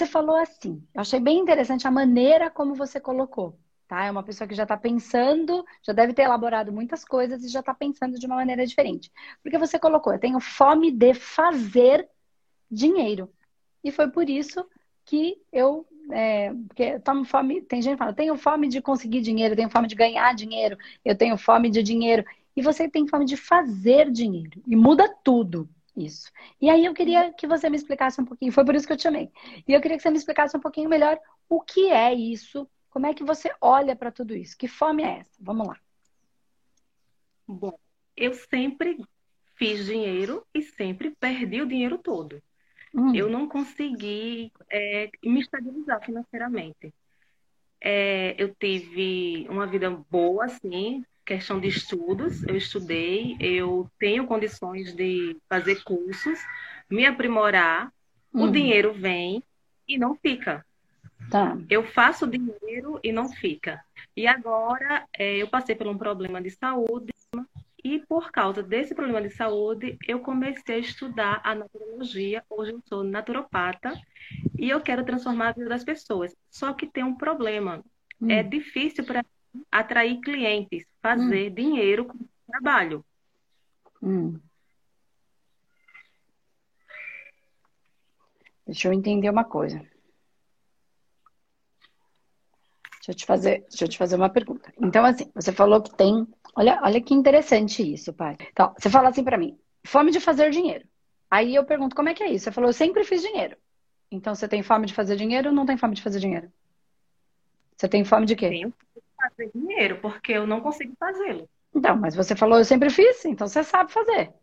Você falou assim, eu achei bem interessante a maneira como você colocou, tá? É uma pessoa que já está pensando, já deve ter elaborado muitas coisas e já está pensando de uma maneira diferente. Porque você colocou, eu tenho fome de fazer dinheiro. E foi por isso que eu é, porque tomo fome, tem gente que fala, tenho fome de conseguir dinheiro, tenho fome de ganhar dinheiro, eu tenho fome de dinheiro. E você tem fome de fazer dinheiro. E muda tudo isso. E aí eu queria que você me explicasse um pouquinho, foi por isso que eu te chamei. E eu queria que você me explicasse um pouquinho melhor o que é isso, como é que você olha para tudo isso, que fome é essa? Vamos lá. Bom, eu sempre fiz dinheiro e sempre perdi o dinheiro todo. Hum. Eu não consegui é, me estabilizar financeiramente. É, eu tive uma vida boa, assim, questão de estudos. Eu estudei, eu tenho condições de fazer cursos, me aprimorar. O dinheiro vem e não fica. Tá. Eu faço dinheiro e não fica. E agora é, eu passei por um problema de saúde e por causa desse problema de saúde, eu comecei a estudar a naturologia. Hoje eu sou naturopata e eu quero transformar a vida das pessoas. Só que tem um problema. É hum. É difícil para atrair clientes, fazer hum. dinheiro com o trabalho. Hum. Deixa eu entender uma coisa. Deixa eu te fazer, deixa eu te fazer uma pergunta. Então, assim, você falou que tem Olha, olha que interessante isso, pai. Então, você fala assim para mim, fome de fazer dinheiro. Aí eu pergunto, como é que é isso? Você falou, eu sempre fiz dinheiro. Então, você tem fome de fazer dinheiro ou não tem fome de fazer dinheiro? Você tem fome de quê? Tenho fazer dinheiro, porque eu não consigo fazê-lo. Então, mas você falou, eu sempre fiz, então você sabe fazer. O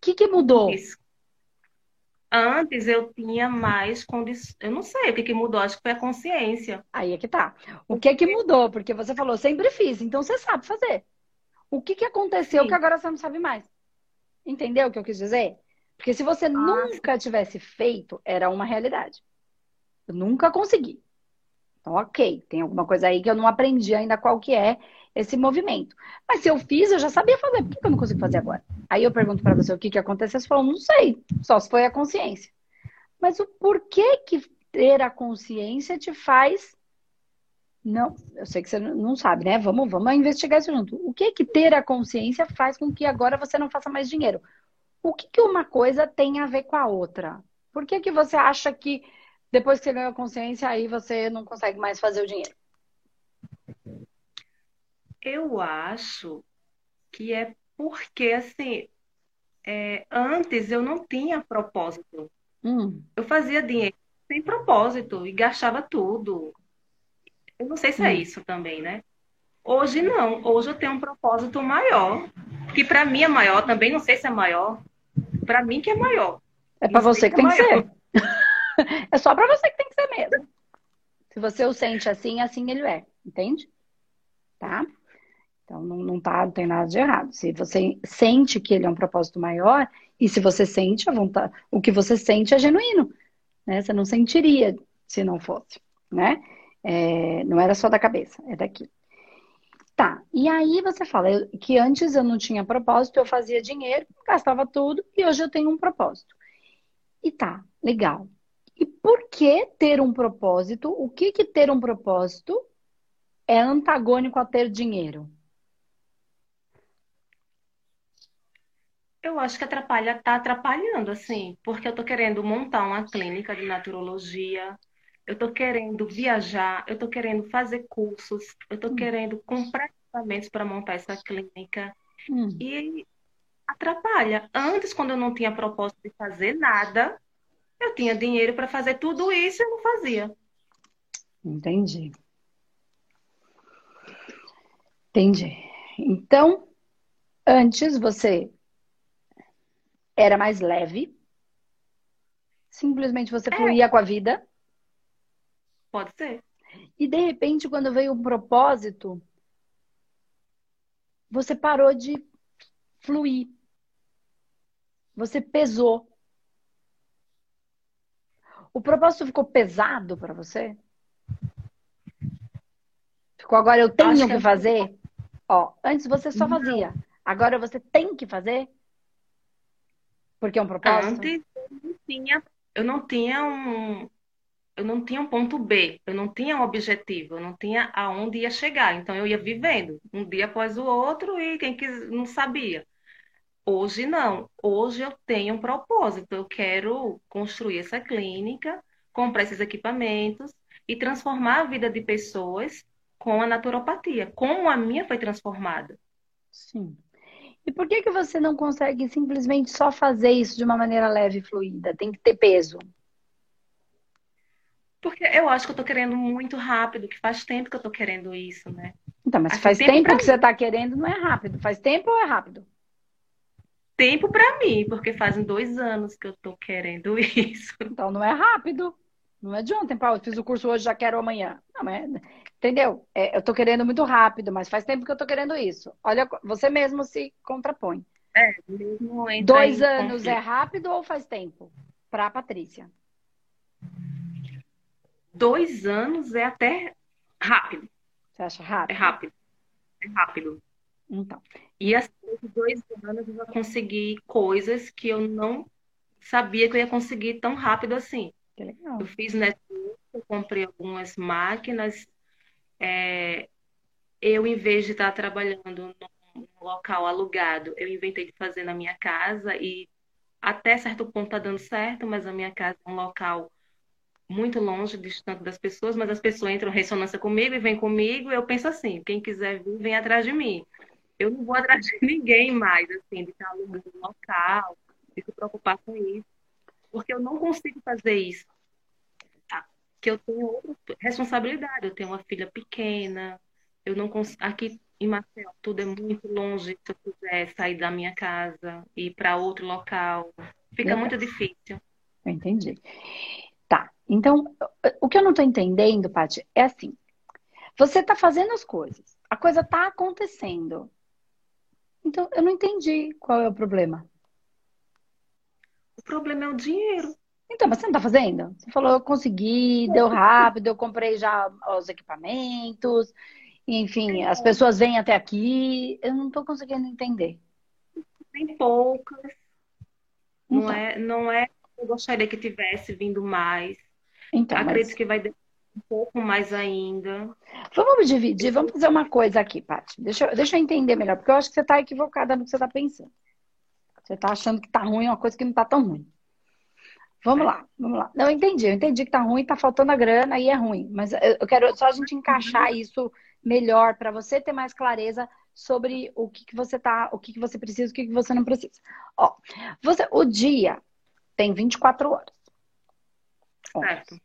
que, que mudou? Isso. Antes eu tinha mais condições. Eu não sei o que, que mudou, acho que foi a consciência. Aí é que tá. O que que mudou? Porque você falou, sempre fiz, então você sabe fazer. O que, que aconteceu Sim. que agora você não sabe mais? Entendeu o que eu quis dizer? Porque se você ah, nunca tivesse feito, era uma realidade. Eu nunca consegui. Então, ok, tem alguma coisa aí que eu não aprendi ainda qual que é esse movimento. Mas se eu fiz, eu já sabia fazer. Por que eu não consigo fazer agora? Aí eu pergunto para você o que, que aconteceu. Você falou, não sei. Só se foi a consciência. Mas o porquê que ter a consciência te faz não, eu sei que você não sabe, né? Vamos, vamos investigar isso junto. O que que ter a consciência faz com que agora você não faça mais dinheiro? O que que uma coisa tem a ver com a outra? Por que que você acha que depois que você ganhou a consciência, aí você não consegue mais fazer o dinheiro? Eu acho que é porque, assim, é, antes eu não tinha propósito. Hum. Eu fazia dinheiro sem propósito e gastava tudo. Eu não sei se é hum. isso também, né? Hoje não. Hoje eu tenho um propósito maior, que para mim é maior, também não sei se é maior. Para mim que é maior. É para você que, que é tem que ser. é só para você que tem que ser mesmo. Se você o sente assim, assim ele é. Entende? Tá? Então não, não, tá, não tem nada de errado. Se você sente que ele é um propósito maior, e se você sente a vontade, o que você sente é genuíno. Né? Você não sentiria se não fosse, né? É, não era só da cabeça, é daqui. Tá, e aí você fala que antes eu não tinha propósito, eu fazia dinheiro, gastava tudo, e hoje eu tenho um propósito. E tá, legal. E por que ter um propósito? O que que ter um propósito é antagônico a ter dinheiro? Eu acho que atrapalha, tá atrapalhando, assim, porque eu tô querendo montar uma clínica de naturologia, eu estou querendo viajar, eu estou querendo fazer cursos, eu estou hum. querendo comprar equipamentos para montar essa clínica. Hum. E atrapalha. Antes, quando eu não tinha propósito de fazer nada, eu tinha dinheiro para fazer tudo isso e eu não fazia. Entendi. Entendi. Então, antes você era mais leve, simplesmente você é. fluía com a vida. Pode ser. E de repente, quando veio um propósito, você parou de fluir. Você pesou. O propósito ficou pesado para você? Ficou agora eu tenho que, que é fazer? Ó, antes você só fazia. Agora você tem que fazer? Porque é um propósito? Antes eu não tinha, eu não tinha um, eu não tinha um ponto B, eu não tinha um objetivo, eu não tinha aonde ia chegar. Então eu ia vivendo um dia após o outro e quem quis, não sabia. Hoje não. Hoje eu tenho um propósito. Eu quero construir essa clínica, comprar esses equipamentos e transformar a vida de pessoas com a naturopatia, como a minha foi transformada. Sim. E por que que você não consegue simplesmente só fazer isso de uma maneira leve e fluida? Tem que ter peso. Porque eu acho que eu tô querendo muito rápido, que faz tempo que eu tô querendo isso, né? Então, mas faz tempo, tempo que você tá querendo, não é rápido. Faz tempo ou é rápido? Tempo para mim, porque fazem dois anos que eu tô querendo isso. Então não é rápido. Não é de ontem, Paulo. Fiz o curso hoje, já quero amanhã. Não é. Entendeu? É, eu tô querendo muito rápido, mas faz tempo que eu tô querendo isso. Olha, você mesmo se contrapõe. É, mesmo Dois anos conflito. é rápido ou faz tempo? Para a Patrícia. Dois anos é até rápido. Você acha rápido? É rápido. É rápido. Então. E assim, dois anos eu consegui coisas que eu não sabia que eu ia conseguir tão rápido assim. Que legal. Eu fiz network, eu comprei algumas máquinas. É, eu, em vez de estar trabalhando num local alugado, eu inventei de fazer na minha casa e até certo ponto está dando certo, mas a minha casa é um local muito longe, distante das pessoas, mas as pessoas entram em ressonância comigo e vêm comigo, eu penso assim, quem quiser vir, vem atrás de mim. Eu não vou atrás de ninguém mais, assim, de estar alugando um local, de se preocupar com isso porque eu não consigo fazer isso. Tá? Que eu tenho outra responsabilidade, eu tenho uma filha pequena, eu não consigo. Aqui em Marcel tudo é muito longe. Se eu quiser sair da minha casa e ir para outro local, fica muito difícil. Eu entendi. Tá. Então, o que eu não estou entendendo, Paty, é assim: você está fazendo as coisas, a coisa está acontecendo. Então, eu não entendi qual é o problema. O problema é o dinheiro. Então, mas você não tá fazendo? Você falou, eu consegui, deu rápido, eu comprei já os equipamentos, enfim, as pessoas vêm até aqui. Eu não tô conseguindo entender. Tem poucas. Não então. é, não é. Eu gostaria que tivesse vindo mais. Então, Acredito mas... que vai um pouco mais ainda. Vamos dividir, vamos fazer uma coisa aqui, Paty. Deixa, eu, deixa eu entender melhor, porque eu acho que você está equivocada no que você está pensando. Você está achando que está ruim uma coisa que não está tão ruim. Vamos lá, vamos lá. Não, eu entendi, eu entendi que está ruim, está faltando a grana e é ruim. Mas eu quero só a gente encaixar isso melhor para você ter mais clareza sobre o que, que você tá, o que, que você precisa, o que, que você não precisa. Ó, você, o dia tem 24 horas. Certo.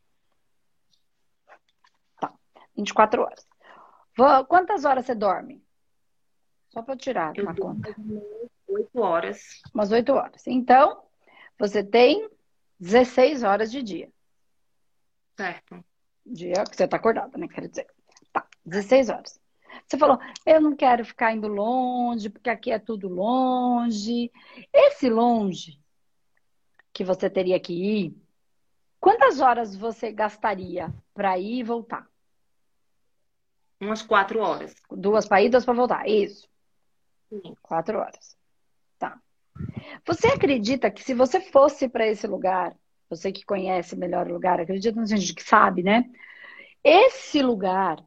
Tá, 24 horas. Quantas horas você dorme? Só para tirar eu uma conta. Oito horas. Umas oito horas. Então, você tem 16 horas de dia. Certo. Dia que você está acordada, né? Quero dizer. Tá, 16 horas. Você falou, eu não quero ficar indo longe, porque aqui é tudo longe. Esse longe que você teria que ir, quantas horas você gastaria para ir e voltar? Umas quatro horas. Duas para ir, duas para voltar. Isso. Sim. Quatro horas. Você acredita que se você fosse para esse lugar, você que conhece melhor o lugar, acredita no gente que sabe, né? Esse lugar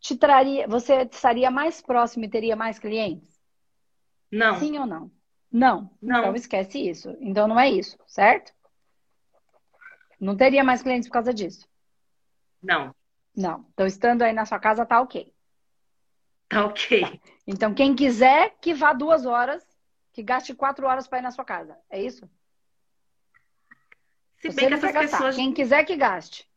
te traria, você estaria mais próximo e teria mais clientes? Não. Sim ou não? Não. Não. Então esquece isso. Então não é isso, certo? Não teria mais clientes por causa disso? Não. Não. Então estando aí na sua casa tá ok. Tá ok. Tá. Então quem quiser que vá duas horas que gaste quatro horas para ir na sua casa. É isso? Se bem que essas pessoas. Quem quiser que gaste.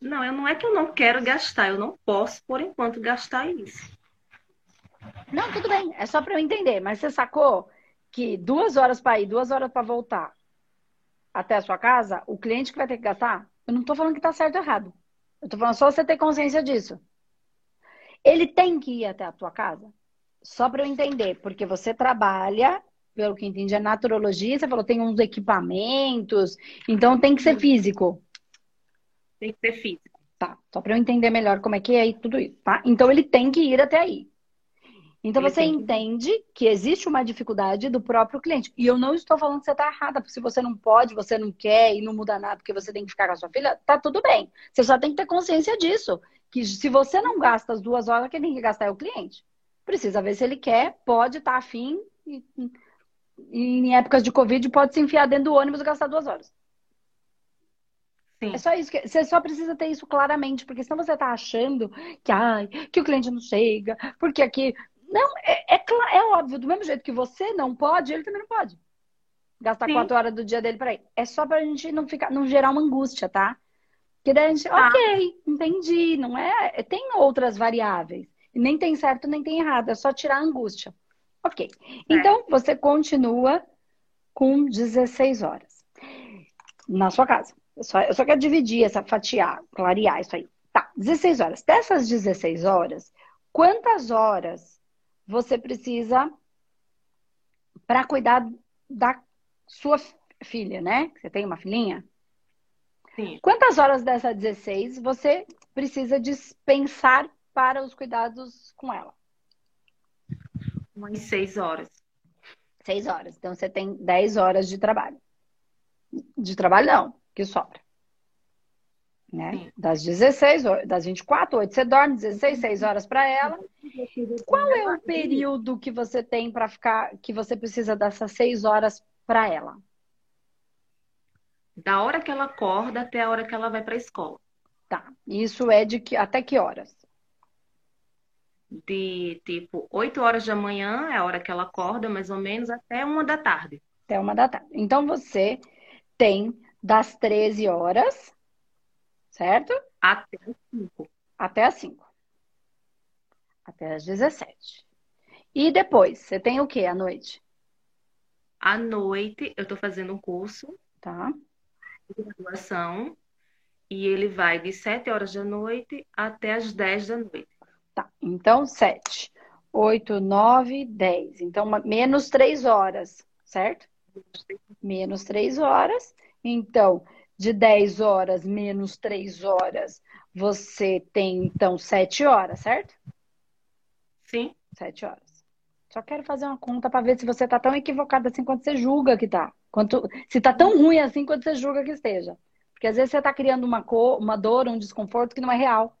Não, eu não é que eu não quero gastar, eu não posso, por enquanto, gastar isso. Não, tudo bem, é só para eu entender. Mas você sacou que duas horas para ir, duas horas para voltar até a sua casa, o cliente que vai ter que gastar, eu não estou falando que está certo ou errado. Eu estou falando só você ter consciência disso. Ele tem que ir até a tua casa? Só para eu entender, porque você trabalha, pelo que entendi, a naturologia, você falou tem uns equipamentos, então tem que ser físico. Tem que ser físico. Tá, só para eu entender melhor como é que é tudo isso, tá? Então ele tem que ir até aí. Então Ele você entende que... que existe uma dificuldade do próprio cliente. E eu não estou falando que você está errada, porque se você não pode, você não quer e não muda nada porque você tem que ficar com a sua filha, tá tudo bem. Você só tem que ter consciência disso. Que se você não gasta as duas horas, quem tem que gastar é o cliente. Precisa ver se ele quer, pode estar tá afim e, e em épocas de Covid pode se enfiar dentro do ônibus e gastar duas horas. Sim. É só isso. Que, você só precisa ter isso claramente, porque senão você está achando que, ai, que o cliente não chega, porque aqui. Não, é, é, é, óbvio, do mesmo jeito que você não pode, ele também não pode. Gastar Sim. quatro horas do dia dele para ir. É só pra gente não ficar, não gerar uma angústia, tá? Que daí a gente, ah. ok, entendi, não é? é? Tem outras variáveis. Nem tem certo, nem tem errado, é só tirar a angústia. Ok. É. Então, você continua com 16 horas na sua casa. Eu só, eu só quero dividir essa, fatiar, clarear isso aí. Tá, 16 horas. Dessas 16 horas, quantas horas você precisa para cuidar da sua filha, né? Você tem uma filhinha? Sim. Quantas horas dessas 16 você precisa dispensar para os cuidados com ela? Umas 6 horas. 6 horas. Então você tem 10 horas de trabalho. De trabalho não que sobra. Né? Das 16, das 24, 8 você dorme, 16, 6 horas para ela. Qual é o período que você tem para ficar, que você precisa dessas 6 horas para ela? Da hora que ela acorda até a hora que ela vai para a escola. Tá. Isso é de que até que horas? De tipo 8 horas da manhã é a hora que ela acorda, mais ou menos, até uma da tarde. Até uma da tarde. Então você tem das 13 horas, certo? Até as 5. Até as 5. Até as 17. E depois, você tem o que à noite? À noite, eu estou fazendo um curso. Tá. De graduação. E ele vai de 7 horas da noite até as 10 da noite. Tá. Então, 7, 8, 9, 10. Então, menos 3 horas, certo? Menos 3 horas. Então, de 10 horas menos 3 horas, você tem então 7 horas, certo? Sim. 7 horas. Só quero fazer uma conta para ver se você tá tão equivocada assim quanto você julga que tá. Quanto, se tá tão ruim assim quanto você julga que esteja. Porque às vezes você tá criando uma, cor, uma dor, um desconforto que não é real.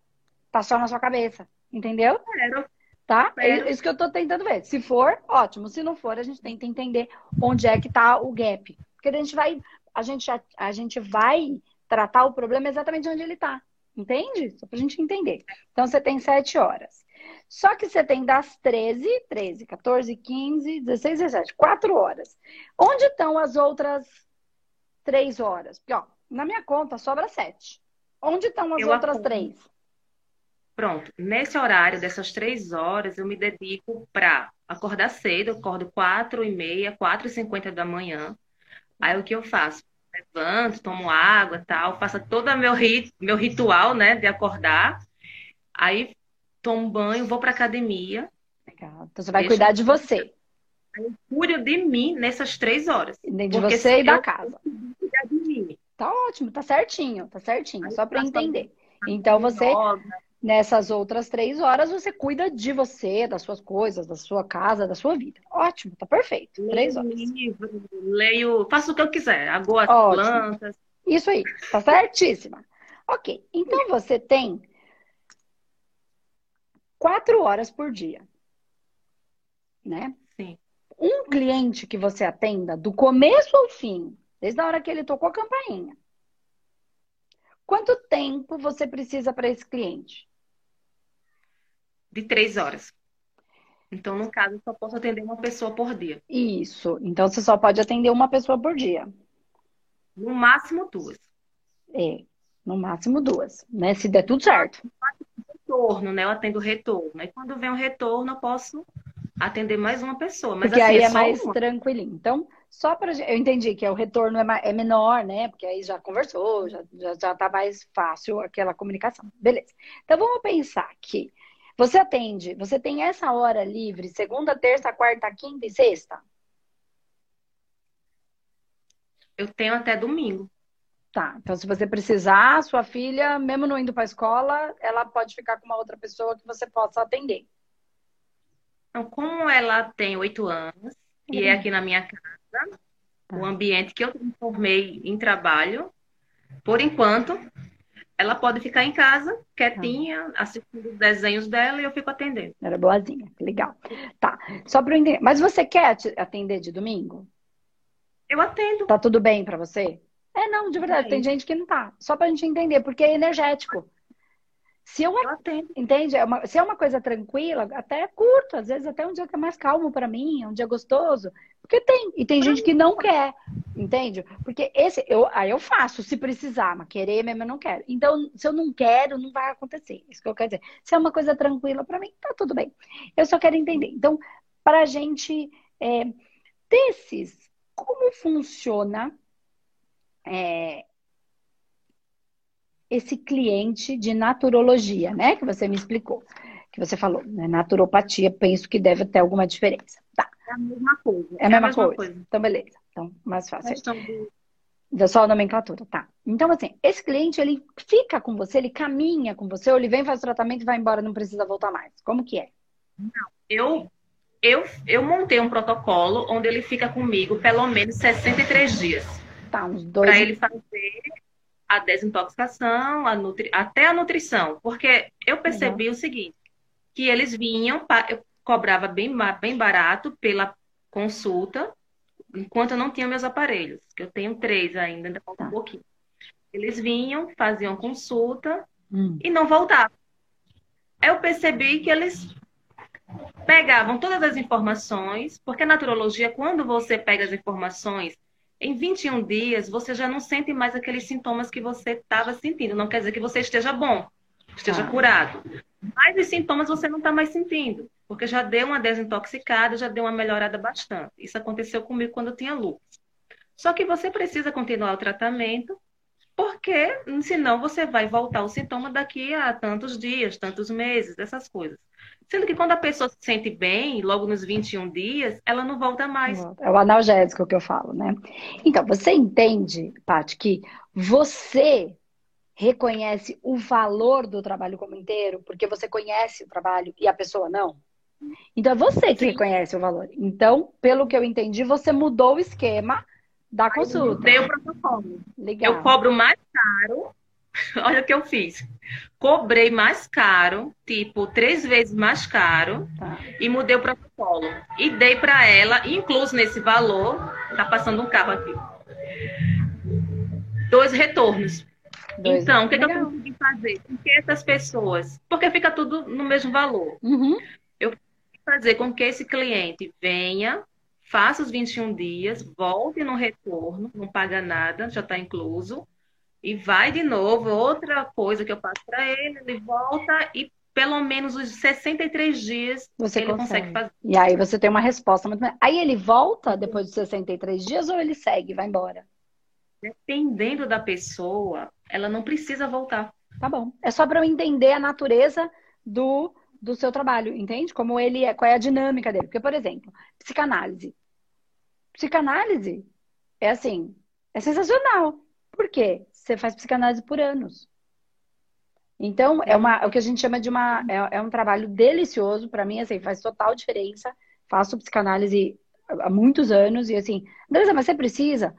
Tá só na sua cabeça. Entendeu? Quero. Tá? É isso que eu tô tentando ver. Se for, ótimo. Se não for, a gente tenta entender onde é que tá o gap. Porque a gente vai a gente, a, a gente vai tratar o problema exatamente onde ele está. Entende? Só para a gente entender. Então, você tem 7 horas. Só que você tem das 13, 13, 14, 15, 16, 17, 4 horas. Onde estão as outras 3 horas? Porque, ó, na minha conta sobra 7. Onde estão as eu outras 3? Pronto. Nesse horário dessas 3 horas, eu me dedico para acordar cedo. Eu acordo 4 e meia, 4 e 50 da manhã. Aí o que eu faço? Levanto, tomo água tal, faço todo o meu, rit meu ritual, né, de acordar. Aí tomo banho, vou para academia. Legal. Então você vai cuidar de você. Eu cuido de mim nessas três horas. De você e da casa. Cuidar de mim. Tá ótimo, tá certinho, tá certinho, Aí só para entender. Então você Nessas outras três horas, você cuida de você, das suas coisas, da sua casa, da sua vida. Ótimo, tá perfeito. Leio três horas. Livro, leio, faço o que eu quiser, Ótimo. plantas. Isso aí, tá certíssima. Ok, então você tem quatro horas por dia, né? Sim. Um cliente que você atenda do começo ao fim, desde a hora que ele tocou a campainha, quanto tempo você precisa para esse cliente? de três horas. Então, no caso, eu só posso atender uma pessoa por dia. Isso. Então, você só pode atender uma pessoa por dia. No máximo duas. É, no máximo duas, né? Se der tudo certo. Retorno, né? Eu atendo retorno. E quando vem o retorno, eu posso atender mais uma pessoa. Mas Porque assim, aí é, é mais uma. tranquilinho. Então, só para eu entendi que o retorno é, é, menor, né? Porque aí já conversou, já, já, já tá mais fácil aquela comunicação. Beleza. Então vamos pensar que você atende, você tem essa hora livre segunda, terça, quarta, quinta e sexta? Eu tenho até domingo. Tá, então se você precisar, sua filha, mesmo não indo para a escola, ela pode ficar com uma outra pessoa que você possa atender. Então, como ela tem oito anos e é aqui na minha casa, o tá. ambiente que eu transformei em trabalho, por enquanto, ela pode ficar em casa, quietinha, tá. assistindo os desenhos dela e eu fico atendendo. Era boazinha, legal. Tá, só para entender. Mas você quer atender de domingo? Eu atendo. Tá tudo bem para você? É, não, de verdade, tem gente que não tá. Só pra gente entender, porque é energético. Se eu, eu atendo. Entende? É uma, se é uma coisa tranquila, até é curto, às vezes até um dia que é mais calmo para mim, é um dia gostoso. Porque tem. E tem gente que não quer. Entende? Porque esse, eu, aí eu faço, se precisar, mas querer mesmo eu não quero. Então, se eu não quero, não vai acontecer. Isso que eu quero dizer. Se é uma coisa tranquila para mim, tá tudo bem. Eu só quero entender. Então, para a gente é, desses, como funciona é, esse cliente de naturologia, né? Que você me explicou, que você falou, né? Naturopatia, penso que deve ter alguma diferença. Tá. É a mesma coisa. É a mesma, é a mesma coisa. coisa. Então, beleza. Então, mais fácil. Da só a nomenclatura, tá. Então, assim, esse cliente, ele fica com você, ele caminha com você, ou ele vem, faz o tratamento e vai embora, não precisa voltar mais. Como que é? Não, eu, eu, eu montei um protocolo onde ele fica comigo pelo menos 63 dias. Tá, uns dois... Para ele fazer a desintoxicação, a nutri... até a nutrição. Porque eu percebi uhum. o seguinte, que eles vinham, eu cobrava bem, bem barato pela consulta, enquanto eu não tinha meus aparelhos, que eu tenho três ainda, ainda falta tá. um pouquinho. Eles vinham, faziam consulta hum. e não voltavam. Eu percebi que eles pegavam todas as informações, porque a naturologia, quando você pega as informações em 21 dias, você já não sente mais aqueles sintomas que você estava sentindo. Não quer dizer que você esteja bom, esteja ah. curado. Mas os sintomas você não está mais sentindo, porque já deu uma desintoxicada, já deu uma melhorada bastante. Isso aconteceu comigo quando eu tinha lúpus. Só que você precisa continuar o tratamento, porque senão você vai voltar o sintoma daqui a tantos dias, tantos meses, essas coisas. Sendo que quando a pessoa se sente bem, logo nos 21 dias, ela não volta mais. É o analgésico que eu falo, né? Então, você entende, Paty, que você reconhece o valor do trabalho como inteiro, porque você conhece o trabalho e a pessoa não? Então, é você que Sim. reconhece o valor. Então, pelo que eu entendi, você mudou o esquema da consulta. Mudei o protocolo. Legal. Eu cobro mais caro Olha o que eu fiz. Cobrei mais caro, tipo, três vezes mais caro, tá. e mudei o protocolo. E dei para ela, incluso nesse valor, tá passando um carro aqui, dois retornos. Dois então, o que, que, eu consegui fazer? Porque essas pessoas. Porque fica tudo no mesmo valor. Uhum. Eu fazer com que esse cliente venha, faça os 21 dias, volte no retorno, não paga nada, já está incluso e vai de novo, outra coisa que eu passo para ele, ele volta e pelo menos os 63 dias você ele consegue. consegue. fazer. E aí você tem uma resposta muito. Aí ele volta depois dos 63 dias ou ele segue, vai embora? Dependendo da pessoa, ela não precisa voltar. Tá bom. É só para eu entender a natureza do, do seu trabalho, entende? Como ele é, qual é a dinâmica dele. Porque, por exemplo, psicanálise. Psicanálise é assim, é sensacional. Por quê? Você faz psicanálise por anos. Então, é, uma, é o que a gente chama de uma. É, é um trabalho delicioso. para mim, assim, faz total diferença. Faço psicanálise há muitos anos e assim, Andressa, mas você precisa?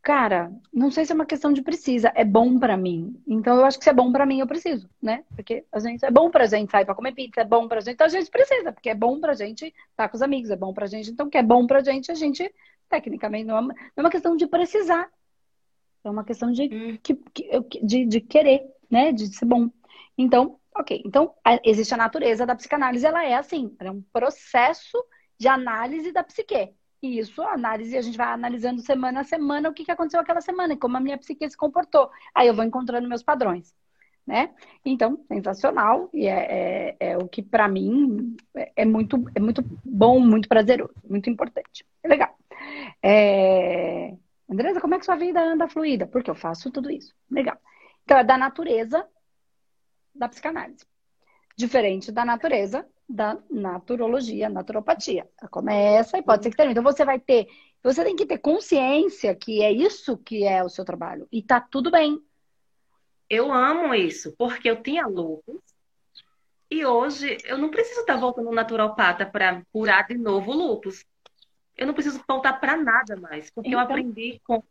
Cara, não sei se é uma questão de precisa, é bom para mim. Então eu acho que se é bom para mim, eu preciso, né? Porque a gente é bom pra gente sair para comer pizza, é bom pra gente, então a gente precisa, porque é bom pra gente estar tá com os amigos, é bom pra gente, então o que é bom pra gente, a gente tecnicamente não é uma, não é uma questão de precisar, é uma questão de, hum. de, de querer, né? De ser bom. Então, ok. Então, existe a natureza da psicanálise, ela é assim, é um processo de análise da psique. E isso, a análise, a gente vai analisando semana a semana o que, que aconteceu aquela semana e como a minha psique se comportou. Aí eu vou encontrando meus padrões, né? Então, sensacional. E é, é, é o que, para mim, é, é muito, é muito bom, muito prazeroso, muito importante. É legal. É... Andresa, como é que sua vida anda fluida? Porque eu faço tudo isso. Legal. Então, é da natureza da psicanálise. Diferente da natureza da naturologia, naturopatia. Começa e pode ser que termine. Então, você vai ter... Você tem que ter consciência que é isso que é o seu trabalho. E tá tudo bem. Eu amo isso, porque eu tinha lupus E hoje eu não preciso estar voltando naturopata para curar de novo o lúpus. Eu não preciso voltar para nada mais, porque então... eu aprendi como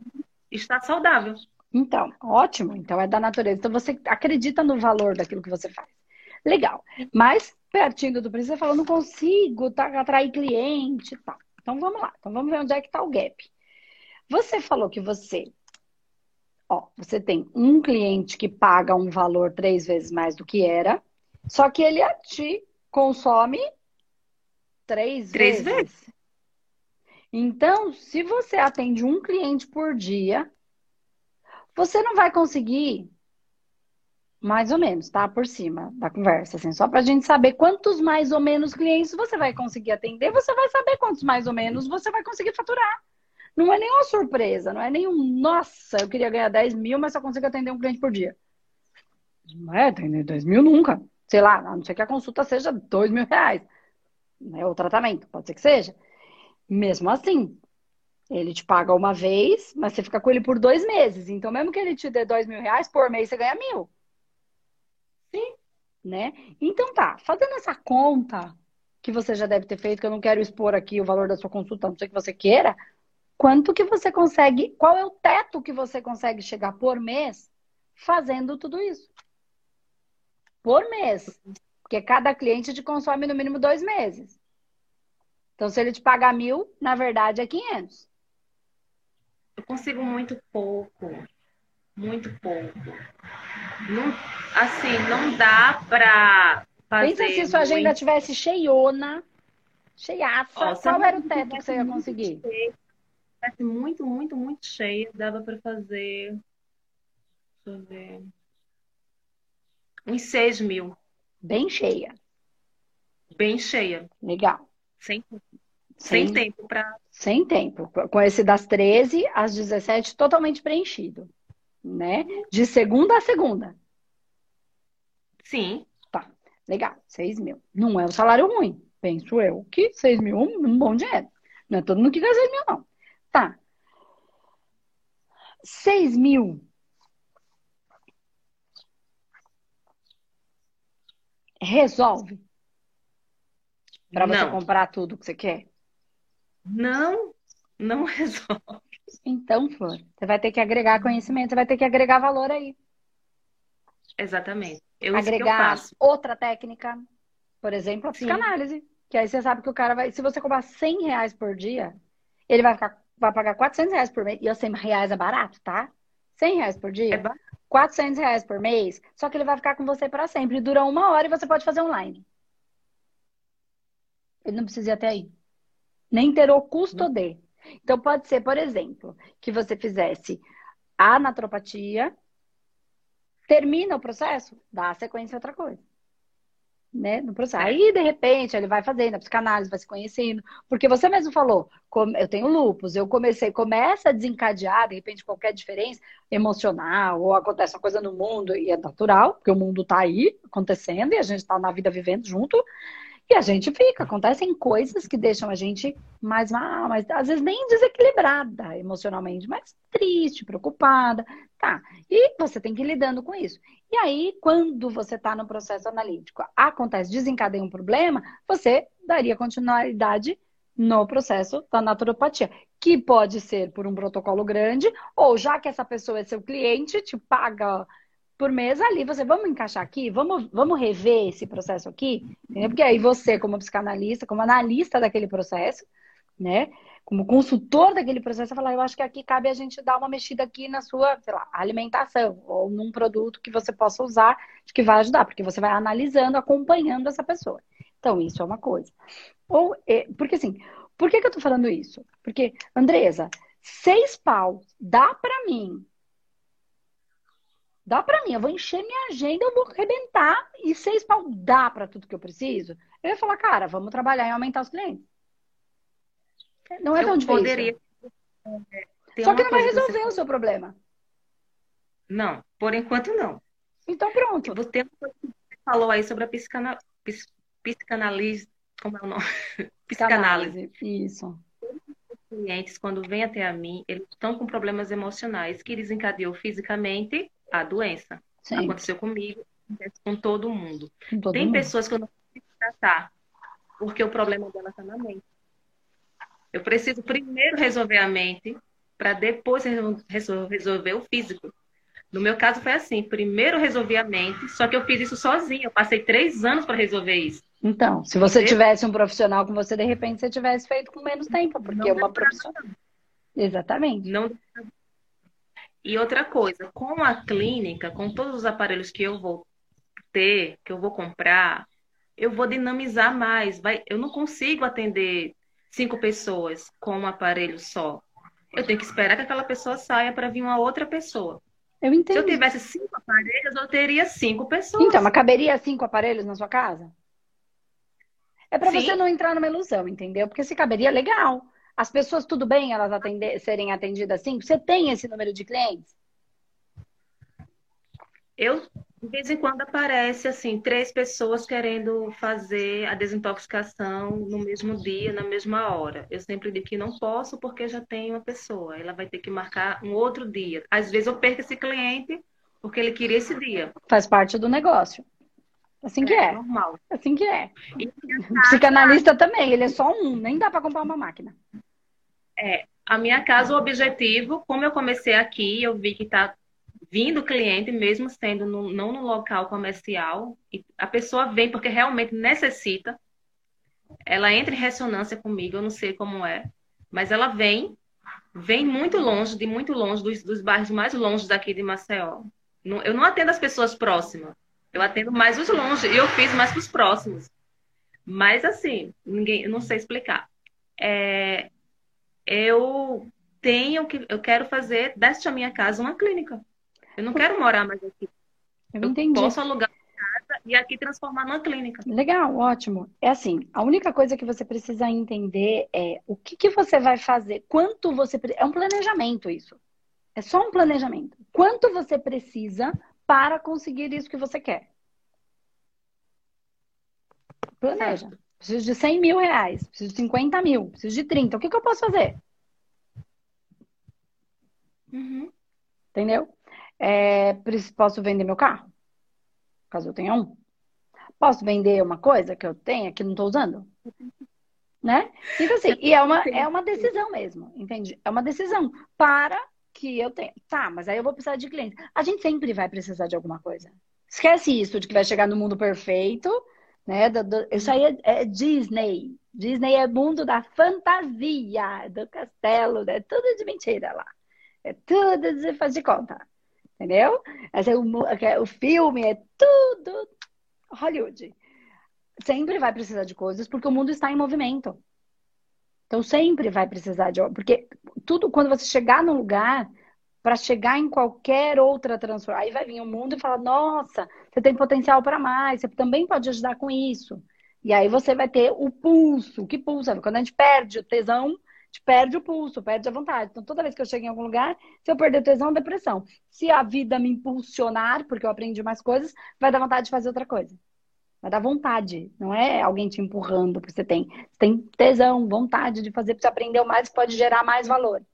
estar saudável. Então, ótimo. Então é da natureza. Então você acredita no valor daquilo que você faz. Legal. Mas pertinho do preço, você falou, não consigo tá, atrair cliente e tal. Então vamos lá. Então vamos ver onde é que está o gap. Você falou que você, ó, você tem um cliente que paga um valor três vezes mais do que era, só que ele te consome três, três vezes. vezes. Então, se você atende um cliente por dia, você não vai conseguir mais ou menos, tá? Por cima da conversa, assim, só pra gente saber quantos mais ou menos clientes você vai conseguir atender, você vai saber quantos mais ou menos você vai conseguir faturar. Não é nenhuma surpresa, não é nenhum, nossa, eu queria ganhar 10 mil, mas só consigo atender um cliente por dia. Não é atender 10 mil nunca. Sei lá, a não ser que a consulta seja 2 mil reais. Né? O tratamento, pode ser que seja. Mesmo assim, ele te paga uma vez, mas você fica com ele por dois meses. Então, mesmo que ele te dê dois mil reais, por mês você ganha mil. Sim. Né? Então tá, fazendo essa conta que você já deve ter feito, que eu não quero expor aqui o valor da sua consulta, não sei que você queira, quanto que você consegue, qual é o teto que você consegue chegar por mês fazendo tudo isso? Por mês. Porque cada cliente te consome no mínimo dois meses. Então, se ele te pagar mil, na verdade é 500. Eu consigo muito pouco. Muito pouco. Não, assim, não dá pra fazer. Pensa se sua agenda tivesse cheiona, cheiaça. Ó, qual era o teto que você ia conseguir? Tivesse muito, muito, muito cheia, dava pra fazer. Deixa eu ver. Uns 6 mil. Bem cheia. Bem cheia. Legal. Sem, sem, sem tempo para. Sem tempo. Com esse das 13 às 17, totalmente preenchido. Né? De segunda a segunda. Sim. Tá. Legal. 6 mil. Não é um salário ruim. Penso eu que 6 mil é um bom dinheiro. Não é todo mundo que ganha 6 mil, não. Tá. 6 mil. Resolve para você comprar tudo que você quer? Não, não resolve. Então, Flor, você vai ter que agregar conhecimento, você vai ter que agregar valor aí. Exatamente. Eu agregar outra técnica, por exemplo, a psicanálise. Sim. Que aí você sabe que o cara vai. Se você cobrar 100 reais por dia, ele vai, ficar, vai pagar 400 reais por mês. E 100 reais é barato, tá? 100 reais por dia. É barato. 400 reais por mês. Só que ele vai ficar com você para sempre. Dura uma hora e você pode fazer online. Ele não precisa ir até aí. Nem ter o custo de. Então, pode ser, por exemplo, que você fizesse a naturopatia, termina o processo, dá a sequência a outra coisa. Né, no processo. Aí, de repente, ele vai fazendo a psicanálise, vai se conhecendo. Porque você mesmo falou, eu tenho lupus, eu comecei, começa a desencadear, de repente, qualquer diferença emocional, ou acontece uma coisa no mundo, e é natural, porque o mundo está aí acontecendo, e a gente está na vida vivendo junto. E a gente fica, acontecem coisas que deixam a gente mais mal, mas às vezes nem desequilibrada emocionalmente, mas triste, preocupada, tá? E você tem que ir lidando com isso. E aí, quando você está no processo analítico, acontece, desencadeia um problema, você daria continuidade no processo da naturopatia, que pode ser por um protocolo grande, ou já que essa pessoa é seu cliente, te paga por mês ali, você vamos encaixar aqui, vamos, vamos rever esse processo aqui, entendeu? Porque aí você, como psicanalista, como analista daquele processo, né? Como consultor daquele processo, falar, eu acho que aqui cabe a gente dar uma mexida aqui na sua, sei lá, alimentação, ou num produto que você possa usar, que vai ajudar, porque você vai analisando, acompanhando essa pessoa. Então, isso é uma coisa. Ou, é, porque assim, por que, que eu tô falando isso? Porque, Andresa, seis pau dá para mim Dá para mim, eu vou encher minha agenda, eu vou arrebentar e seis pau dá para tudo que eu preciso. Eu ia falar, cara, vamos trabalhar em aumentar os clientes. Não é tão eu difícil. Poderia... É, Só que não vai resolver você... o seu problema. Não, por enquanto não. Então pronto. Você falou aí sobre a psicana... psicanálise, como é o nome? Psicanálise. Isso. Os clientes, quando vêm até a mim, eles estão com problemas emocionais que desencadeou fisicamente a doença. Sim. Aconteceu comigo. acontece com todo mundo. Com todo Tem mundo. pessoas que eu não consigo tratar, porque o problema dela está na mente. Eu preciso primeiro resolver a mente, para depois resolver o físico. No meu caso foi assim: primeiro resolvi a mente, só que eu fiz isso sozinha. Eu passei três anos para resolver isso. Então, se você tivesse um profissional com você, de repente você tivesse feito com menos tempo, porque Não uma profissional. Exatamente. Não E outra coisa, com a clínica, com todos os aparelhos que eu vou ter, que eu vou comprar, eu vou dinamizar mais. Vai, eu não consigo atender cinco pessoas com um aparelho só. Eu tenho que esperar que aquela pessoa saia para vir uma outra pessoa. Eu entendo. Se eu tivesse cinco aparelhos, eu teria cinco pessoas. Então, mas caberia cinco aparelhos na sua casa? É para você não entrar numa ilusão, entendeu? Porque se caberia, legal. As pessoas, tudo bem elas atender, serem atendidas assim? Você tem esse número de clientes? Eu, de vez em quando, aparece assim, três pessoas querendo fazer a desintoxicação no mesmo dia, na mesma hora. Eu sempre digo que não posso porque já tem uma pessoa. Ela vai ter que marcar um outro dia. Às vezes eu perco esse cliente porque ele queria esse dia. Faz parte do negócio. Assim que é. normal. Assim que é. E O psicanalista também, ele é só um, nem dá para comprar uma máquina. É, a minha casa, o objetivo, como eu comecei aqui, eu vi que está vindo cliente, mesmo sendo no, não no local comercial, a pessoa vem porque realmente necessita, ela entra em ressonância comigo, eu não sei como é, mas ela vem, vem muito longe, de muito longe, dos, dos bairros mais longe daqui de Maceió. Eu não atendo as pessoas próximas, eu atendo mais os longe, e eu fiz mais para os próximos. Mas assim, ninguém, eu não sei explicar. É, eu tenho que, eu quero fazer desta minha casa uma clínica. Eu não quero morar mais aqui. Eu Eu entendi. posso alugar casa e aqui transformar numa clínica. Legal, ótimo. É assim, a única coisa que você precisa entender é o que que você vai fazer, quanto você é um planejamento isso. É só um planejamento. Quanto você precisa para conseguir isso que você quer? Planeja. Preciso de 100 mil reais, preciso de 50 mil, preciso de 30. O que que eu posso fazer? Uhum. Entendeu? É, posso vender meu carro? Caso eu tenha um. Posso vender uma coisa que eu tenha que não estou usando? Né? Então, assim, e é uma, é uma decisão mesmo, entende? É uma decisão para que eu tenha. Tá, mas aí eu vou precisar de cliente. A gente sempre vai precisar de alguma coisa. Esquece isso de que vai chegar no mundo perfeito, né? Do- do- isso aí é, é Disney. Disney é mundo da fantasia, do castelo, é tudo de mentira lá. É tudo de faz de conta. Entendeu? Esse é o, é o filme é tudo Hollywood. Sempre vai precisar de coisas porque o mundo está em movimento. Então sempre vai precisar de. Porque tudo, quando você chegar num lugar, para chegar em qualquer outra transformação, aí vai vir o mundo e falar: nossa, você tem potencial para mais, você também pode ajudar com isso. E aí você vai ter o pulso. Que pulso? Quando a gente perde o tesão, gente perde o pulso, perde a vontade. Então, toda vez que eu chego em algum lugar, se eu perder tesão, depressão. Se a vida me impulsionar, porque eu aprendi mais coisas, vai dar vontade de fazer outra coisa. Vai dar vontade, não é alguém te empurrando, porque você tem, você tem tesão, vontade de fazer, porque você aprendeu mais, pode gerar mais valor.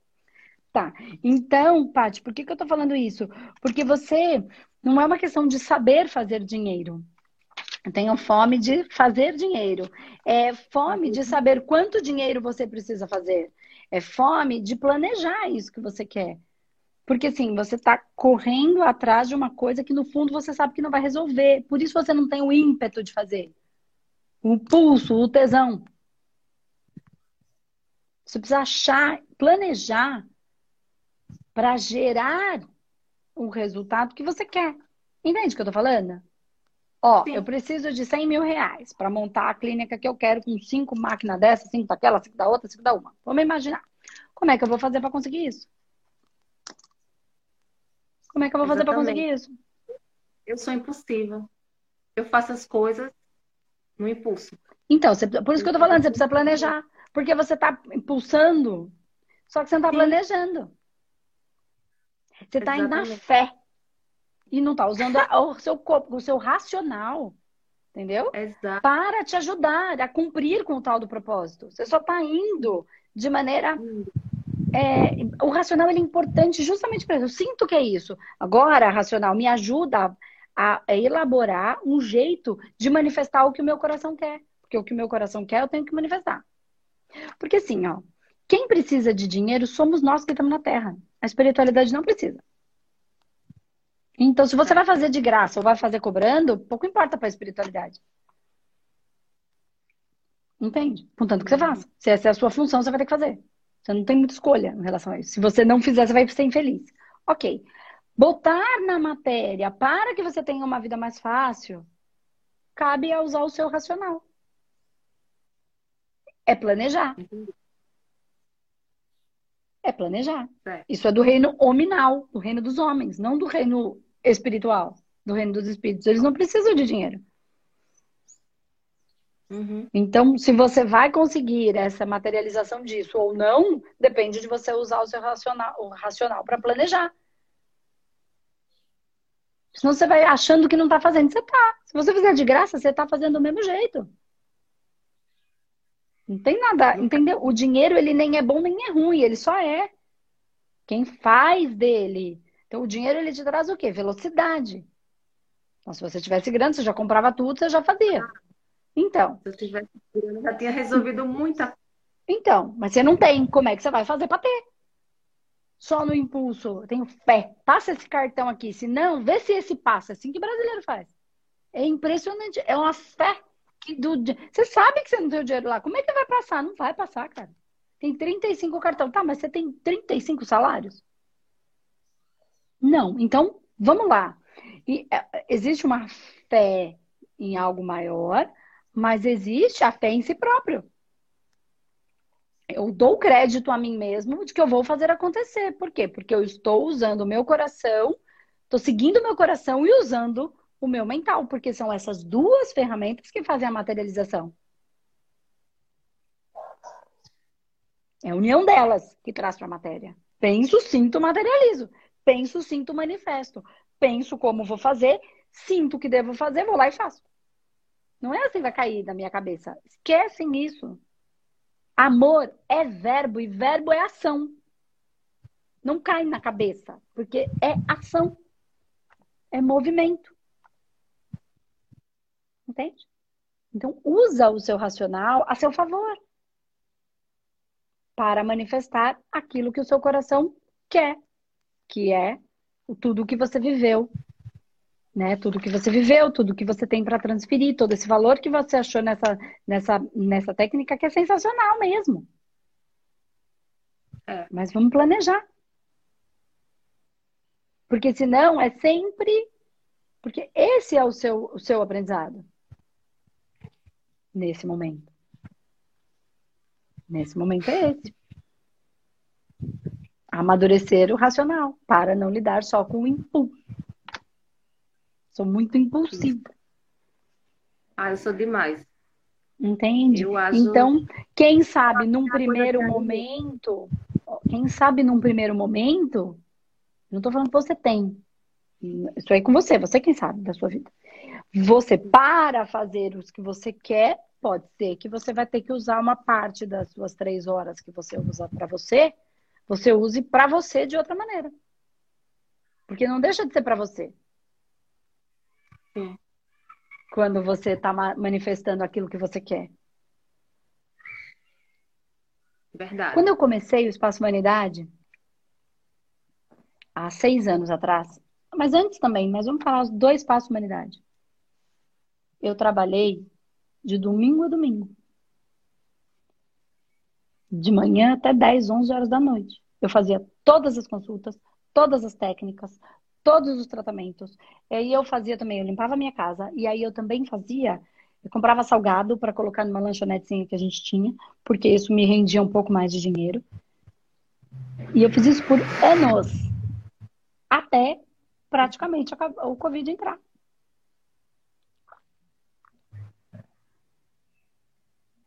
Tá. Então, Paty, por que que eu tô falando isso? Porque você não é uma questão de saber fazer dinheiro. Eu tenho fome de fazer dinheiro. É fome de saber quanto dinheiro você precisa fazer. É fome de planejar isso que você quer. Porque assim, você está correndo atrás de uma coisa que no fundo você sabe que não vai resolver. Por isso você não tem o ímpeto de fazer. O pulso, o tesão. Você precisa achar, planejar para gerar o resultado que você quer. Entende o que eu tô falando? Ó, Sim. eu preciso de 100 mil reais para montar a clínica que eu quero com cinco máquinas dessas, cinco daquela, cinco da outra, cinco da uma. Vamos imaginar. Como é que eu vou fazer para conseguir isso? Como é que eu vou fazer para conseguir isso? Eu sou impulsiva. Eu faço as coisas no impulso. Então, você- por isso que eu tô falando, você precisa planejar. Porque você tá impulsando, só que você não tá Sim. planejando. Você tá indo na fé. E não tá usando a- o seu corpo, o seu racional. Entendeu? Exato. Para te ajudar a cumprir com o tal do propósito. Você só tá indo de maneira. é, o racional ele é importante justamente para isso. Eu sinto que é isso. Agora, racional me ajuda a, a elaborar um jeito de manifestar o que o meu coração quer. Porque o que o meu coração quer, eu tenho que manifestar. Porque assim, ó, quem precisa de dinheiro somos nós que estamos na Terra. A espiritualidade não precisa. Então, se você vai fazer de graça ou vai fazer cobrando, pouco importa para a espiritualidade. Entende? Contanto que você faça. Se essa é a sua função, você vai ter que fazer. Você não tem muita escolha em relação a isso. Se você não fizer, você vai ser infeliz. Ok. Botar na matéria para que você tenha uma vida mais fácil, cabe a usar o seu racional. É planejar. É planejar. É. Isso é do reino hominal, do reino dos homens, não do reino espiritual, do reino dos espíritos. Eles não precisam de dinheiro. Uhum. Então, se você vai conseguir essa materialização disso ou não, depende de você usar o seu racional, o racional para planejar. Senão você vai achando que não está fazendo. Você está. Se você fizer de graça, você está fazendo do mesmo jeito. Não tem nada, entendeu? O dinheiro, ele nem é bom nem é ruim, ele só é. Quem faz dele. Então, o dinheiro, ele te traz o quê? Velocidade. Então, se você tivesse grana, você já comprava tudo, você já fazia. Então. Se eu tivesse grana, já tinha resolvido muita Então, mas você não tem. Como é que você vai fazer para ter? Só no impulso. Eu tenho fé. Passa esse cartão aqui. Se não, vê se esse passa. É assim que brasileiro faz. É impressionante. É uma fé que do. Você sabe que você não tem o dinheiro lá. Como é que vai passar? Não vai passar, cara. Tem 35 cartão. Tá, mas você tem 35 salários? Não. Então, vamos lá. E, é, existe uma fé em algo maior, mas existe a fé em si próprio. Eu dou crédito a mim mesmo de que eu vou fazer acontecer. Por quê? Porque eu estou usando o meu coração, estou seguindo o meu coração e usando o meu mental, porque são essas duas ferramentas que fazem a materialização. É a união delas que traz para a matéria. Penso, sinto, materializo. Penso, sinto, manifesto. Penso como vou fazer, sinto que devo fazer, vou lá e faço. Não é assim que vai cair da minha cabeça. Esquecem isso. Amor é verbo e verbo é ação. Não cai na cabeça, porque é ação. É movimento. Entende? Então, usa o seu racional a seu favor para manifestar aquilo que o seu coração quer, que é tudo que você viveu, né? Tudo que você viveu, tudo que você tem para transferir, todo esse valor que você achou nessa, nessa, nessa técnica que é sensacional mesmo. É. Mas vamos planejar. Porque senão é sempre. Porque esse é o seu, o seu aprendizado. Nesse momento. Nesse momento é esse. Amadurecer o racional, para não lidar só com o impulso. Sou muito impulsiva. Ah, eu sou demais. Entende? Acho... Então, quem sabe num primeiro momento, quem sabe num primeiro momento, não estou falando que você tem. Isso aí é com você, você quem sabe da sua vida. Você para fazer os que você quer, pode ser que você vai ter que usar uma parte das suas três horas que você usa para você, você use para você de outra maneira. Porque não deixa de ser para você. Quando você está manifestando aquilo que você quer. Verdade. Quando eu comecei o Espaço Humanidade, há seis anos atrás, mas antes também, mas vamos falar do Espaço Humanidade. Eu trabalhei de domingo a domingo. De manhã até 10, 11 horas da noite. Eu fazia todas as consultas, todas as técnicas, todos os tratamentos. E aí eu fazia também, eu limpava a minha casa. E aí eu também fazia, eu comprava salgado para colocar numa lanchonetezinha que a gente tinha, porque isso me rendia um pouco mais de dinheiro. E eu fiz isso por anos. Até praticamente o Covid entrar.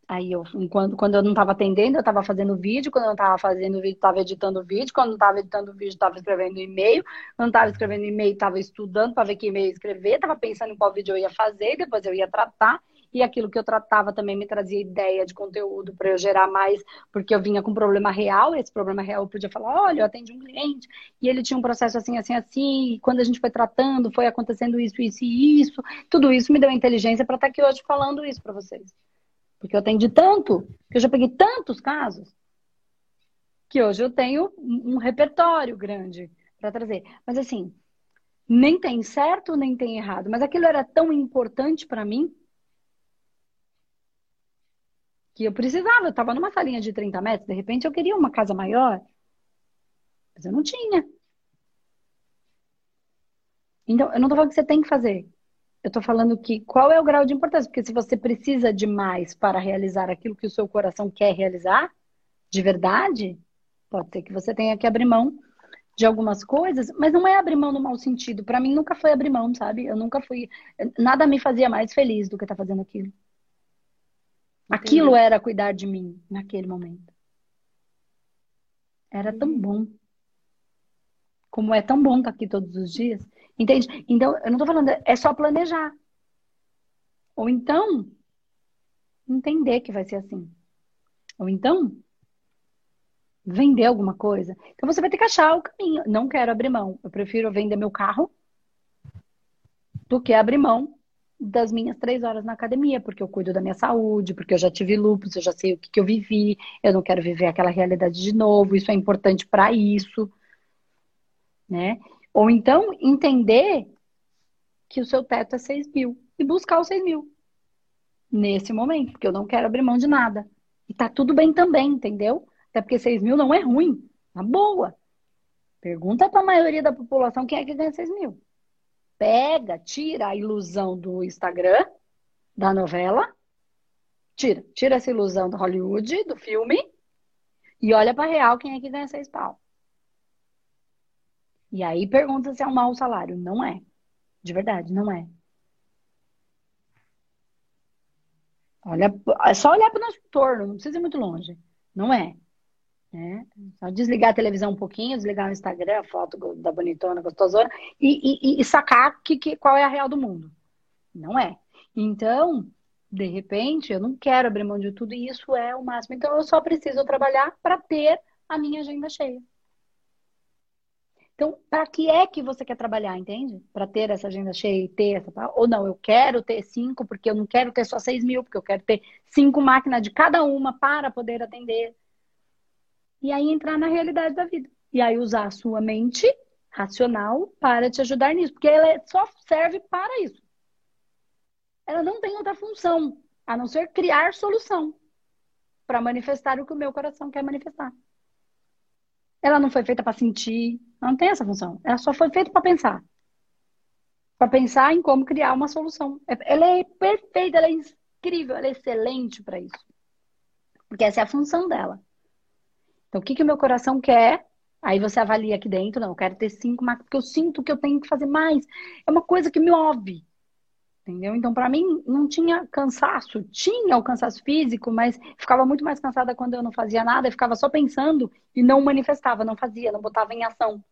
Aí eu, quando, quando eu não estava atendendo, eu estava fazendo vídeo, quando eu não estava fazendo vídeo, estava editando vídeo, quando não estava editando vídeo, estava escrevendo e-mail, quando estava escrevendo e-mail, estava estudando para ver que e-mail escrever, estava pensando em qual vídeo eu ia fazer, depois eu ia tratar, e aquilo que eu tratava também me trazia ideia de conteúdo para eu gerar mais, porque eu vinha com um problema real, esse problema real eu podia falar, olha, eu atendi um cliente e ele tinha um processo assim, assim, assim, e quando a gente foi tratando, foi acontecendo isso, isso e isso, tudo isso me deu inteligência para estar tá aqui hoje falando isso para vocês. Porque eu atendi tanto, que eu já peguei tantos casos, que hoje eu tenho um repertório grande para trazer. Mas assim, nem tem certo, nem tem errado. Mas aquilo era tão importante para mim que eu precisava. Eu estava numa salinha de 30 metros, de repente eu queria uma casa maior, mas eu não tinha. Então, eu não estou falando que você tem que fazer. Eu estou falando que qual é o grau de importância, porque se você precisa de mais para realizar aquilo que o seu coração quer realizar, de verdade, pode ser que você tenha que abrir mão de algumas coisas, mas não é abrir mão no mau sentido. Para mim nunca foi abrir mão, sabe? Eu nunca fui. Nada me fazia mais feliz do que estar tá fazendo aquilo. Entendi. Aquilo era cuidar de mim naquele momento. Era tão bom. Como é tão bom estar aqui todos os dias. Entende? Então, eu não tô falando, é só planejar. Ou então, entender que vai ser assim. Ou então, vender alguma coisa. Então, você vai ter que achar o caminho. Não quero abrir mão. Eu prefiro vender meu carro do que abrir mão das minhas três horas na academia, porque eu cuido da minha saúde, porque eu já tive lupus, eu já sei o que, que eu vivi, eu não quero viver aquela realidade de novo, isso é importante para isso, né? Ou então entender que o seu teto é 6 mil e buscar os 6 mil nesse momento, porque eu não quero abrir mão de nada. E tá tudo bem também, entendeu? Até porque 6 mil não é ruim, tá boa. Pergunta para a maioria da população quem é que ganha 6 mil. Pega, tira a ilusão do Instagram, da novela, tira, tira essa ilusão do Hollywood, do filme, e olha para real quem é que ganha 6 pau. E aí pergunta se é um mau salário. Não é. De verdade, não é. Olha, é só olhar para o nosso entorno, não precisa ir muito longe. Não é. é. Só desligar a televisão um pouquinho, desligar o Instagram, a foto da bonitona, gostosona, e, e, e sacar que, que, qual é a real do mundo. Não é. Então, de repente, eu não quero abrir mão de tudo e isso é o máximo. Então, eu só preciso trabalhar para ter a minha agenda cheia. Então, para que é que você quer trabalhar, entende? Para ter essa agenda cheia e ter essa. Ou não, eu quero ter cinco, porque eu não quero ter só seis mil, porque eu quero ter cinco máquinas de cada uma para poder atender. E aí entrar na realidade da vida. E aí usar a sua mente racional para te ajudar nisso, porque ela é, só serve para isso. Ela não tem outra função a não ser criar solução para manifestar o que o meu coração quer manifestar. Ela não foi feita para sentir, não tem essa função. Ela só foi feita para pensar. Para pensar em como criar uma solução. É, ela é perfeita, ela é incrível, ela é excelente para isso. Porque essa é a função dela. Então, o que, que o meu coração quer? Aí você avalia aqui dentro, não, eu quero ter cinco máquinas, porque eu sinto que eu tenho que fazer mais. É uma coisa que me move. Entendeu? Então, para mim, não tinha cansaço. Tinha o cansaço físico, mas ficava muito mais cansada quando eu não fazia nada, eu ficava só pensando e não manifestava, não fazia, não botava em ação.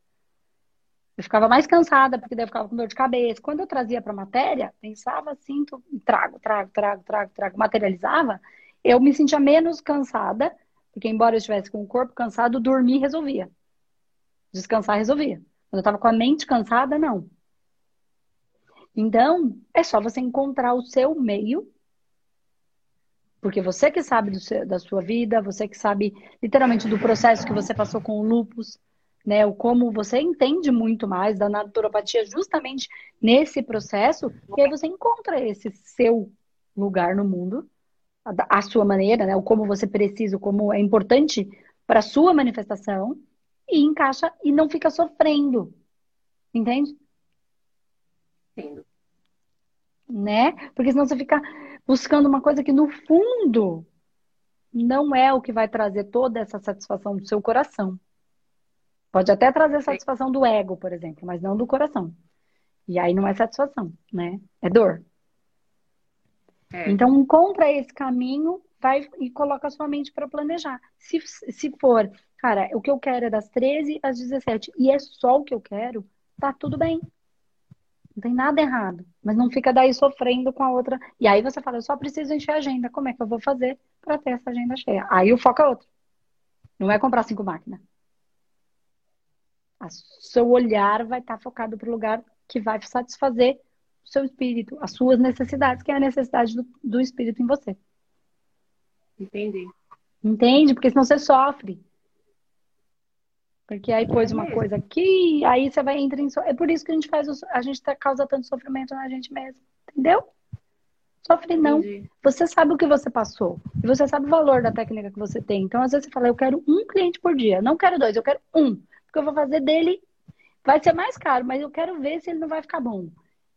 Eu ficava mais cansada, porque daí eu ficava com dor de cabeça. Quando eu trazia para matéria, pensava, sinto, trago, trago, trago, trago, trago, materializava, eu me sentia menos cansada, porque embora eu estivesse com o corpo cansado, dormir resolvia. Descansar resolvia. Quando eu estava com a mente cansada, não. Então, é só você encontrar o seu meio, porque você que sabe seu, da sua vida, você que sabe literalmente do processo que você passou com o lupus, né? O como você entende muito mais da naturopatia justamente nesse processo, e aí você encontra esse seu lugar no mundo, a, a sua maneira, né? O como você precisa, o como é importante para a sua manifestação, e encaixa e não fica sofrendo. Entende? Entendo. Né? Porque senão você fica buscando uma coisa que no fundo não é o que vai trazer toda essa satisfação do seu coração. Pode até trazer satisfação do ego, por exemplo, mas não do coração. E aí não é satisfação, né? É dor. É. Então encontra esse caminho, vai e coloca a sua mente para planejar. Se, se for, cara, o que eu quero é das 13 às 17 e é só o que eu quero, tá tudo bem. Não tem nada errado. Mas não fica daí sofrendo com a outra. E aí você fala, eu só preciso encher a agenda. Como é que eu vou fazer para ter essa agenda cheia? Aí o foco é outro. Não é comprar cinco máquinas. O seu olhar vai estar focado para o lugar que vai satisfazer o seu espírito, as suas necessidades, que é a necessidade do, do espírito em você. Entendi. Entende? Porque senão você sofre. Porque aí pôs uma coisa aqui, aí você vai entrar em. So... É por isso que a gente faz. O... A gente tá, causa tanto sofrimento na gente mesmo. Entendeu? Sofre não. Entendi. Você sabe o que você passou. E você sabe o valor da técnica que você tem. Então, às vezes, você fala, eu quero um cliente por dia. Não quero dois, eu quero um. Porque eu vou fazer dele. Vai ser mais caro, mas eu quero ver se ele não vai ficar bom.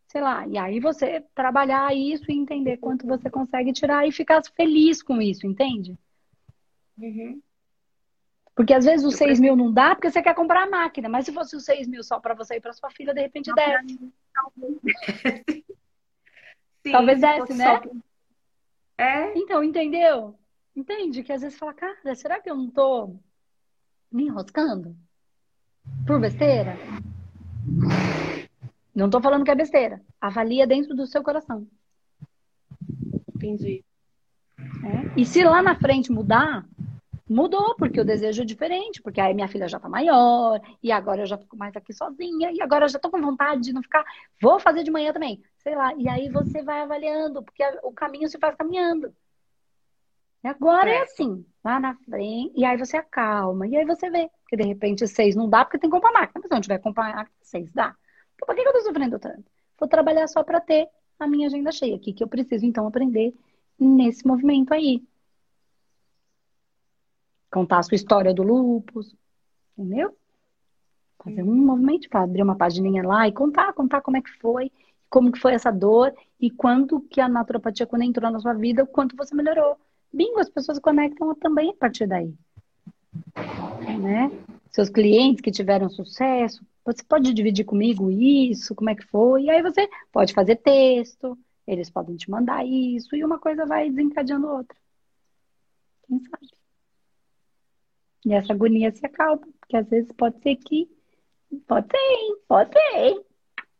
Sei lá. E aí você trabalhar isso e entender quanto você consegue tirar e ficar feliz com isso, entende? Uhum. Porque às vezes os 6 mil não dá porque você quer comprar a máquina, mas se fosse os 6 mil só para você e para sua filha, de repente desce. Sim, Talvez desce, né? É. Então, entendeu? Entende? Que às vezes fala, cara, será que eu não tô me enroscando? Por besteira? Não tô falando que é besteira. Avalia dentro do seu coração. Entendi. É. E se lá na frente mudar, mudou, porque o desejo é diferente, porque aí minha filha já tá maior, e agora eu já fico mais aqui sozinha, e agora eu já tô com vontade de não ficar, vou fazer de manhã também, sei lá, e aí você vai avaliando, porque o caminho se faz caminhando. E agora é. é assim, lá na frente, e aí você acalma, e aí você vê, que de repente seis não dá, porque tem que comprar máquina, mas se não tiver que comprar máquina, seis dá. Então, por que eu tô sofrendo tanto? Vou trabalhar só para ter a minha agenda cheia aqui, que eu preciso então aprender nesse movimento aí contar a sua história do lupus, entendeu? Fazer um movimento abrir uma pagininha lá e contar, contar como é que foi, como que foi essa dor e quanto que a naturopatia, quando entrou na sua vida, o quanto você melhorou. Bingo, as pessoas conectam também a partir daí. Né? Seus clientes que tiveram sucesso, você pode dividir comigo isso, como é que foi, e aí você pode fazer texto, eles podem te mandar isso, e uma coisa vai desencadeando outra. Quem sabe? E essa agonia se acalma, porque às vezes pode ser que. Pode ser, hein? Pode ser, hein?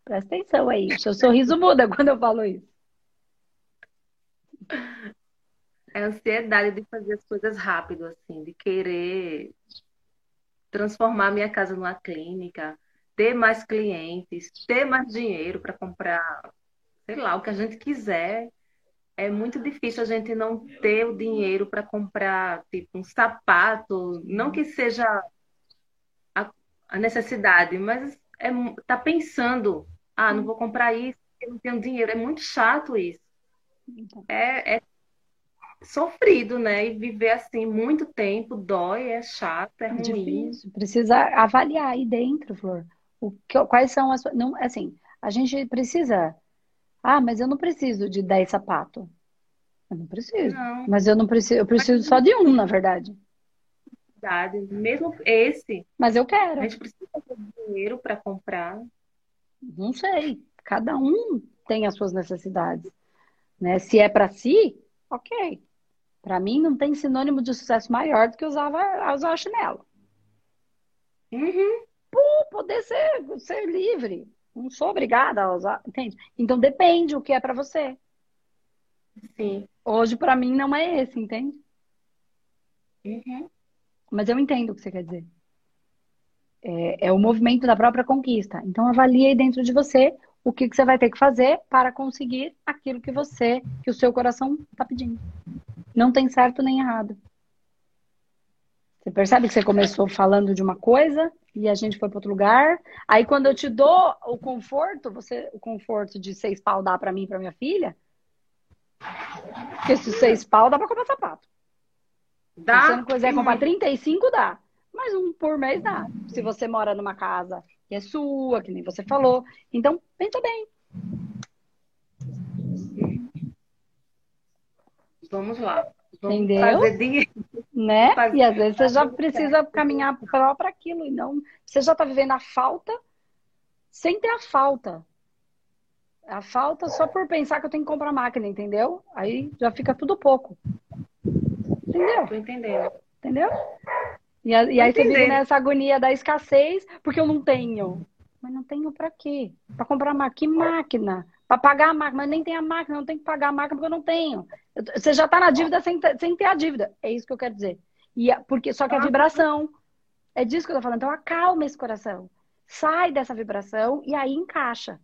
Presta atenção aí. Seu sorriso muda quando eu falo isso. É a ansiedade de fazer as coisas rápido, assim, de querer transformar minha casa numa clínica, ter mais clientes, ter mais dinheiro para comprar, sei lá, o que a gente quiser é muito difícil a gente não ter o dinheiro para comprar tipo um sapato, não que seja a, a necessidade, mas é tá pensando, ah, não vou comprar isso, porque não tenho dinheiro. É muito chato isso. É, é sofrido, né? E viver assim muito tempo dói, é chato, é, é ruim. Difícil. Precisa avaliar aí dentro, Flor. O que, quais são as não assim, a gente precisa ah, mas eu não preciso de 10 sapatos. Eu não preciso. Não. Mas eu não preciso, eu preciso só de um, na verdade. Mesmo esse. Mas eu quero. A gente precisa ter dinheiro para comprar. Não sei. Cada um tem as suas necessidades. Né? Se é para si, ok. Para mim, não tem sinônimo de sucesso maior do que usar, usar chinelo. Uhum. Pô, poder ser, ser livre. Não sou obrigada a usar, entende? Então depende o que é para você. Sim. Hoje, para mim, não é esse, entende? Uhum. Mas eu entendo o que você quer dizer. É, é, o movimento da própria conquista. Então, avalie aí dentro de você o que, que você vai ter que fazer para conseguir aquilo que você, que o seu coração está pedindo. Não tem certo nem errado. Você percebe que você começou falando de uma coisa e a gente foi para outro lugar. Aí quando eu te dou o conforto, você o conforto de seis pau dar para mim e para minha filha, porque se seis pau dá pra comprar sapato. Dá. Se você não quiser comprar 35, dá. Mas um por mês dá. Se você mora numa casa que é sua, que nem você falou. Então, pensa bem. Vamos lá. Entendeu? Fazer dinheiro. Né? Fazer... E às vezes você já precisa caminhar para aquilo. E não. Você já está vivendo a falta sem ter a falta. A falta só por pensar que eu tenho que comprar máquina, entendeu? Aí já fica tudo pouco. Entendeu? Tô entendendo. Entendeu? E, a, e aí você vive nessa agonia da escassez, porque eu não tenho. Mas não tenho para quê? Para comprar máquina. Que máquina? Para pagar a máquina. Mas nem tem a máquina, não tem que pagar a máquina porque eu não tenho. Você já está na dívida sem, sem ter a dívida. É isso que eu quero dizer. E porque, só que a ah. vibração. É disso que eu tô falando. Então acalma esse coração. Sai dessa vibração e aí encaixa.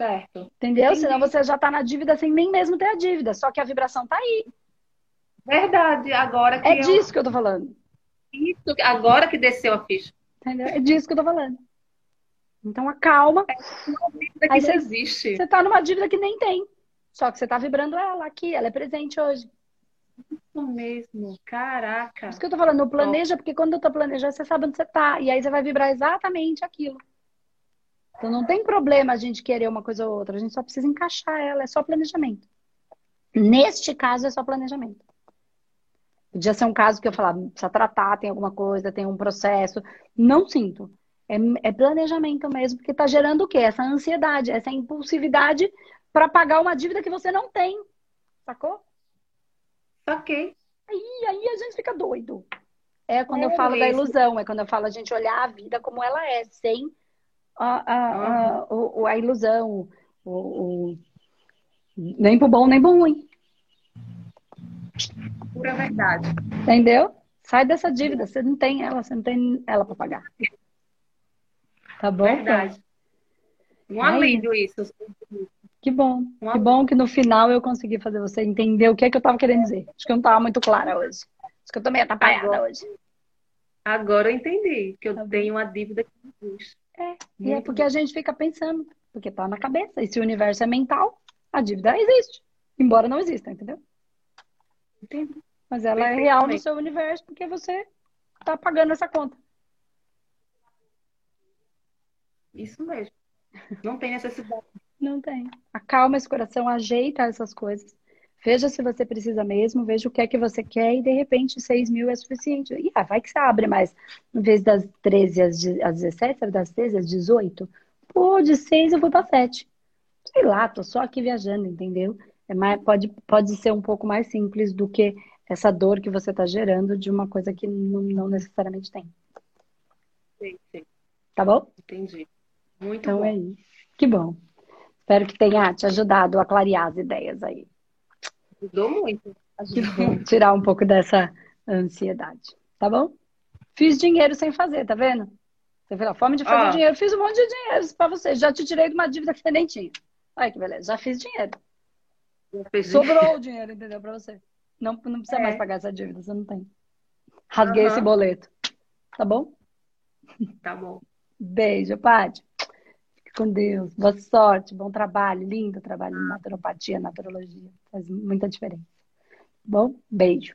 Certo. Entendeu? Entendi. Senão você já está na dívida sem nem mesmo ter a dívida. Só que a vibração tá aí. Verdade. Agora que É eu... disso que eu tô falando. Isso, agora que desceu a ficha. É disso que eu tô falando. Então acalma. É uma dívida que Aí não existe. Você tá numa dívida que nem tem. Só que você tá vibrando ela aqui, ela é presente hoje. Isso mesmo, caraca. Isso que eu tô falando, planeja, porque quando eu tô planejando, você sabe onde você tá. E aí você vai vibrar exatamente aquilo. Então não tem problema a gente querer uma coisa ou outra, a gente só precisa encaixar ela, é só planejamento. Neste caso é só planejamento. Podia ser um caso que eu falava, precisa tratar, tem alguma coisa, tem um processo. Não sinto. É, é planejamento mesmo, porque está gerando o quê? Essa ansiedade, essa impulsividade para pagar uma dívida que você não tem. Sacou? Ok. Aí, aí a gente fica doido. É quando é eu falo mesmo. da ilusão, é quando eu falo a gente olhar a vida como ela é, sem a, a, a, a ilusão, o, o, nem pro bom, nem pro ruim. Pura verdade. Entendeu? Sai dessa dívida, você não tem ela, você não tem ela para pagar. Tá bom? Verdade. Um alívio isso. Que bom. Um que bom que no final eu consegui fazer você entender o que é que eu tava querendo dizer. Acho que eu não tava muito clara hoje. Acho que eu meio atrapalhada agora, hoje. Agora eu entendi que eu tá tenho uma dívida que existe. É, e é porque bom. a gente fica pensando, porque tá na cabeça. E se o universo é mental, a dívida existe. Embora não exista, entendeu? Entendi. Mas ela é real no seu universo porque você tá pagando essa conta. Isso mesmo. Não tem necessidade. Não tem. Acalma esse coração, ajeita essas coisas. Veja se você precisa mesmo, veja o que é que você quer e de repente 6 mil é suficiente. E ah, vai que você abre mais. Em vez das 13 às, 17, sabe, das 13 às 18, pô, de 6 eu vou para 7. Sei lá, tô só aqui viajando, entendeu? É mais, pode, pode ser um pouco mais simples do que essa dor que você está gerando de uma coisa que não, não necessariamente tem. Sim, sim. Tá bom? Entendi. Muito então bom. é isso. Que bom. Espero que tenha te ajudado a clarear as ideias aí. Ajudou muito. Ajudou. Tirar um pouco dessa ansiedade. Tá bom? Fiz dinheiro sem fazer, tá vendo? Você a fome de fazer dinheiro. Fiz um monte de dinheiro para você. Já te tirei de uma dívida que você nem tinha. Olha que beleza. Já fiz dinheiro. Sobrou o dinheiro, entendeu? Pra você. Não, não precisa é. mais pagar essa dívida, você não tem. Rasguei uhum. esse boleto. Tá bom? Tá bom. Beijo, Paty. Fique com Deus. Boa sorte, bom trabalho. Lindo trabalho em naturopatia, naturologia. Faz muita diferença. Tá bom? Beijo.